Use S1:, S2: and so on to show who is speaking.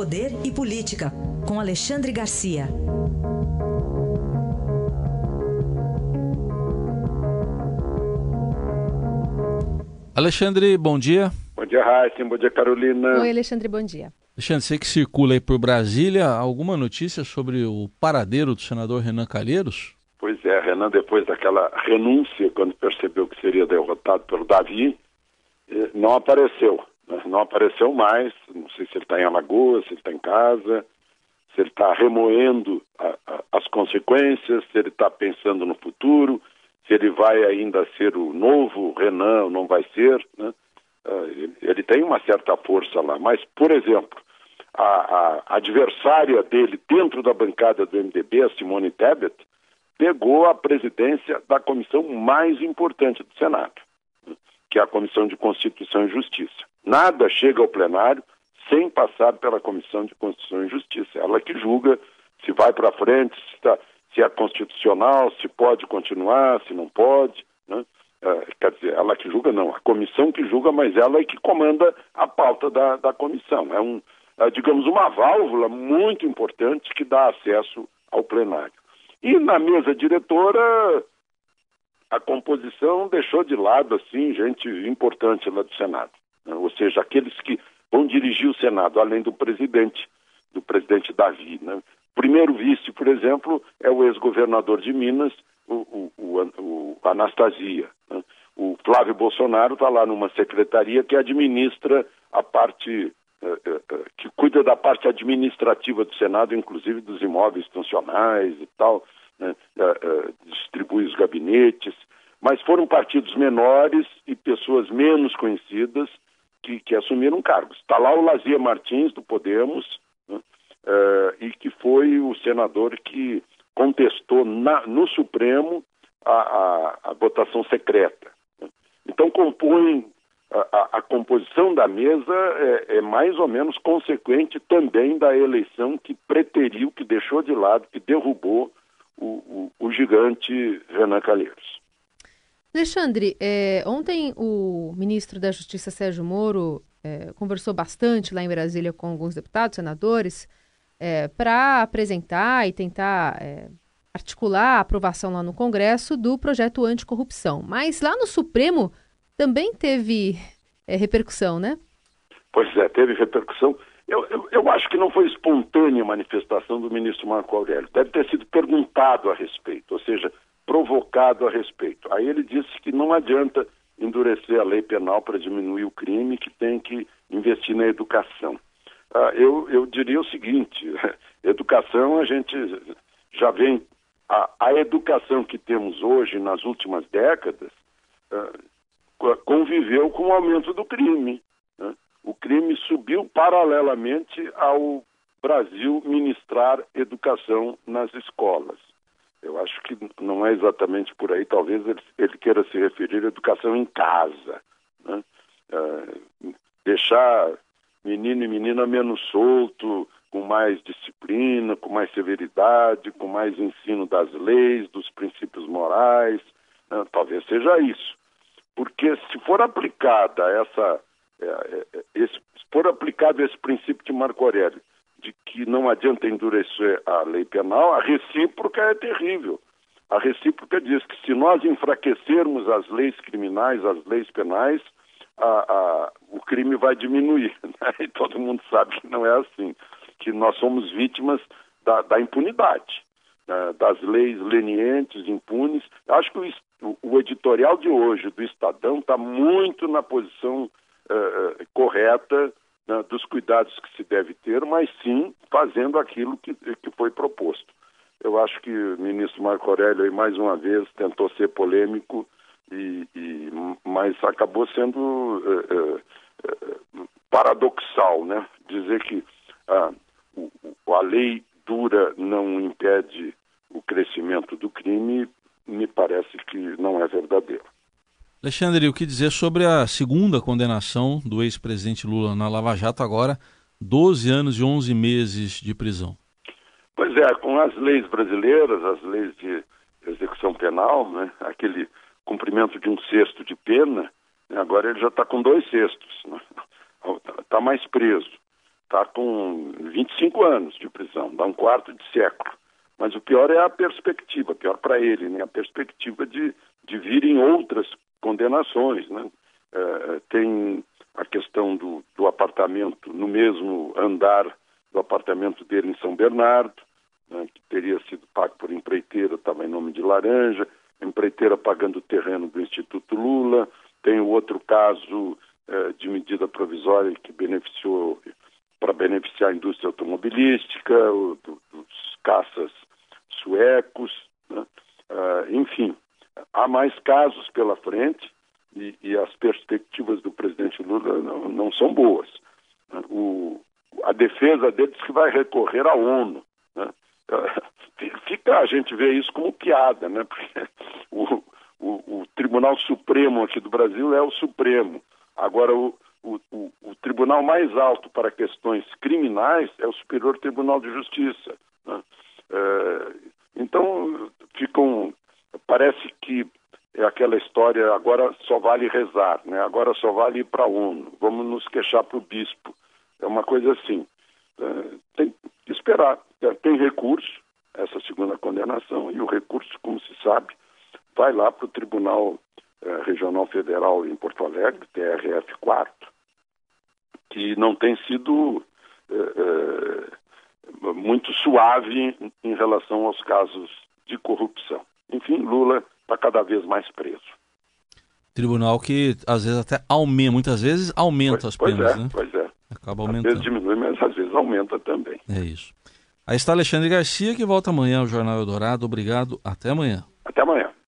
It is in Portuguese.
S1: Poder e Política, com Alexandre Garcia.
S2: Alexandre, bom dia.
S3: Bom dia, Raíssa. Bom dia, Carolina.
S4: Oi, Alexandre, bom dia.
S2: Alexandre, você que circula aí por Brasília, alguma notícia sobre o paradeiro do senador Renan Calheiros?
S3: Pois é, Renan, depois daquela renúncia, quando percebeu que seria derrotado pelo Davi, eh, não apareceu. Né? Não apareceu mais. Não sei se ele está em Alagoas, se ele está em casa, se ele está remoendo a, a, as consequências, se ele está pensando no futuro, se ele vai ainda ser o novo Renan ou não vai ser. Né? Uh, ele tem uma certa força lá. Mas, por exemplo, a, a adversária dele dentro da bancada do MDB, a Simone Tebet, pegou a presidência da comissão mais importante do Senado, que é a Comissão de Constituição e Justiça. Nada chega ao plenário sem passar pela Comissão de Constituição e Justiça. Ela que julga se vai para frente, se, tá, se, é constitucional, se pode continuar, se não pode. Né? É, quer dizer, ela que julga, não, a comissão que julga, mas ela é que comanda a pauta da, da comissão. É, um, é, digamos, uma válvula muito importante que dá acesso ao plenário. E na mesa diretora, a composição deixou de lado, assim, gente importante lá do Senado. Né? Ou seja, aqueles que vão dirigir o Senado, além do presidente, do presidente Davi. Né? Primeiro vice, por exemplo, é o ex-governador de Minas, o, o, o, Anastasia. Né? O Flávio Bolsonaro está lá numa secretaria que administra a parte eh, eh, eh, que cuida da parte administrativa do Senado, inclusive dos imóveis funcionais e tal, né? distribui os gabinetes, mas foram partidos menores e pessoas menos conhecidas que, que assumiram cargos. Está lá o Lazia Martins, do Podemos, né? e que foi o senador que contestou na, no Supremo a, a, a votação secreta. Né? Então compõem a, a, composição da mesa é, é, mais ou menos consequente também da eleição que preteriu, que deixou de lado, que derrubou o, o, o gigante Renan Calheiros.
S4: Alexandre, é, ontem o ministro da Justiça Sérgio Moro é, conversou bastante lá em Brasília com alguns deputados, senadores, é, para apresentar e tentar é, articular a aprovação lá no Congresso do projeto anticorrupção. Mas lá no Supremo também teve é, repercussão, né?
S3: Pois é, teve repercussão. Eu, eu, eu, acho que não foi espontânea a manifestação do ministro Marco Aurélio. Deve ter sido perguntado a respeito, ou seja, provocado a respeito. Aí ele disse que não adianta endurecer a lei penal para diminuir o crime, que tem que investir na educação. Ah, eu, eu diria o seguinte: educação a gente já vem. A, a educação que temos hoje, nas últimas décadas, ah, conviveu com o aumento do crime. Né? O crime subiu paralelamente ao Brasil ministrar educação nas escolas. Eu acho que não é exatamente por aí, talvez ele, ele queira se referir à educação em casa. Né? É, deixar menino e menina menos solto, com mais disciplina, com mais severidade, com mais ensino das leis, dos princípios morais. Né? Talvez seja isso. Porque se for aplicada essa, é, é, esse, se for aplicado esse princípio de Marco Aurélio, de que não adianta endurecer a lei penal, a recíproca é terrível. A recíproca diz que se nós enfraquecermos as leis criminais, as leis penais, a, a, o crime vai diminuir. Né? E todo mundo sabe que não é assim, que nós somos vítimas da, da impunidade, né? das leis lenientes, impunes. Acho que o, o, editorial de hoje do Estadão está muito na posição uh, correta né, dos cuidados que se deve ter, mas sim fazendo aquilo que, que foi proposto. Eu acho que o ministro Marco Aurélio, mais uma vez, tentou ser polêmico, e, e mas acabou sendo uh, uh, paradoxal, né? Dizer que ah, a lei dura não impede o crescimento do crime me parece que não é verdadeiro.
S2: Alexandre, o que dizer sobre a segunda condenação do ex-presidente Lula na Lava Jato agora, 12 anos e 11 meses de prisão?
S3: Pois é, com as leis brasileiras, as leis de execução penal, né, aquele cumprimento de um sexto de pena, né, agora ele já está com dois sextos, está né, tá mais preso. está com 25 anos de prisão, dá um quarto de século. Mas o pior é a perspectiva, pior para ele, né? a perspectiva de, de virem outras condenações. Né? É, tem a questão do, do apartamento no mesmo andar do apartamento dele em São Bernardo, né, que teria sido pago por empreiteira, estava em nome de Laranja, empreiteira pagando o terreno do Instituto Lula. Tem o outro caso eh, de medida provisória que beneficiou para beneficiar a indústria automobilística, o, do, dos caças suecos, né? uh, enfim, há mais casos pela frente e, e, as perspectivas do presidente Lula não, não são boas. O, a defesa dele que vai recorrer à ONU. Né? Fica, a gente vê isso como piada, né? Porque o, o, o, Tribunal Supremo aqui do Brasil é o Supremo. Agora, o, o, o, tribunal mais alto para questões criminais é o Superior Tribunal de Justiça. Né? É, então, ficam. Parece que é aquela história, agora só vale rezar, né? agora só vale ir para a ONU, vamos nos queixar para o bispo. É uma coisa assim. É, tem que esperar. É, tem recurso, essa segunda condenação, e o recurso, como se sabe, vai lá para o Tribunal eh, Regional Federal em Porto Alegre, TRF4, que não tem sido eh, eh, muito suave em relação aos casos de corrupção. Enfim, Lula está cada vez mais preso.
S2: Tribunal que às vezes até aumenta, muitas vezes aumenta
S3: pois,
S2: as penas,
S3: pois é,
S2: né?
S3: Pois é.
S2: Acaba aumentando. Às
S3: vezes diminui, mas às vezes aumenta também.
S2: É isso. Aí está Alexandre Garcia, que volta amanhã ao Jornal Eldorado. Obrigado. Até amanhã.
S3: Até amanhã.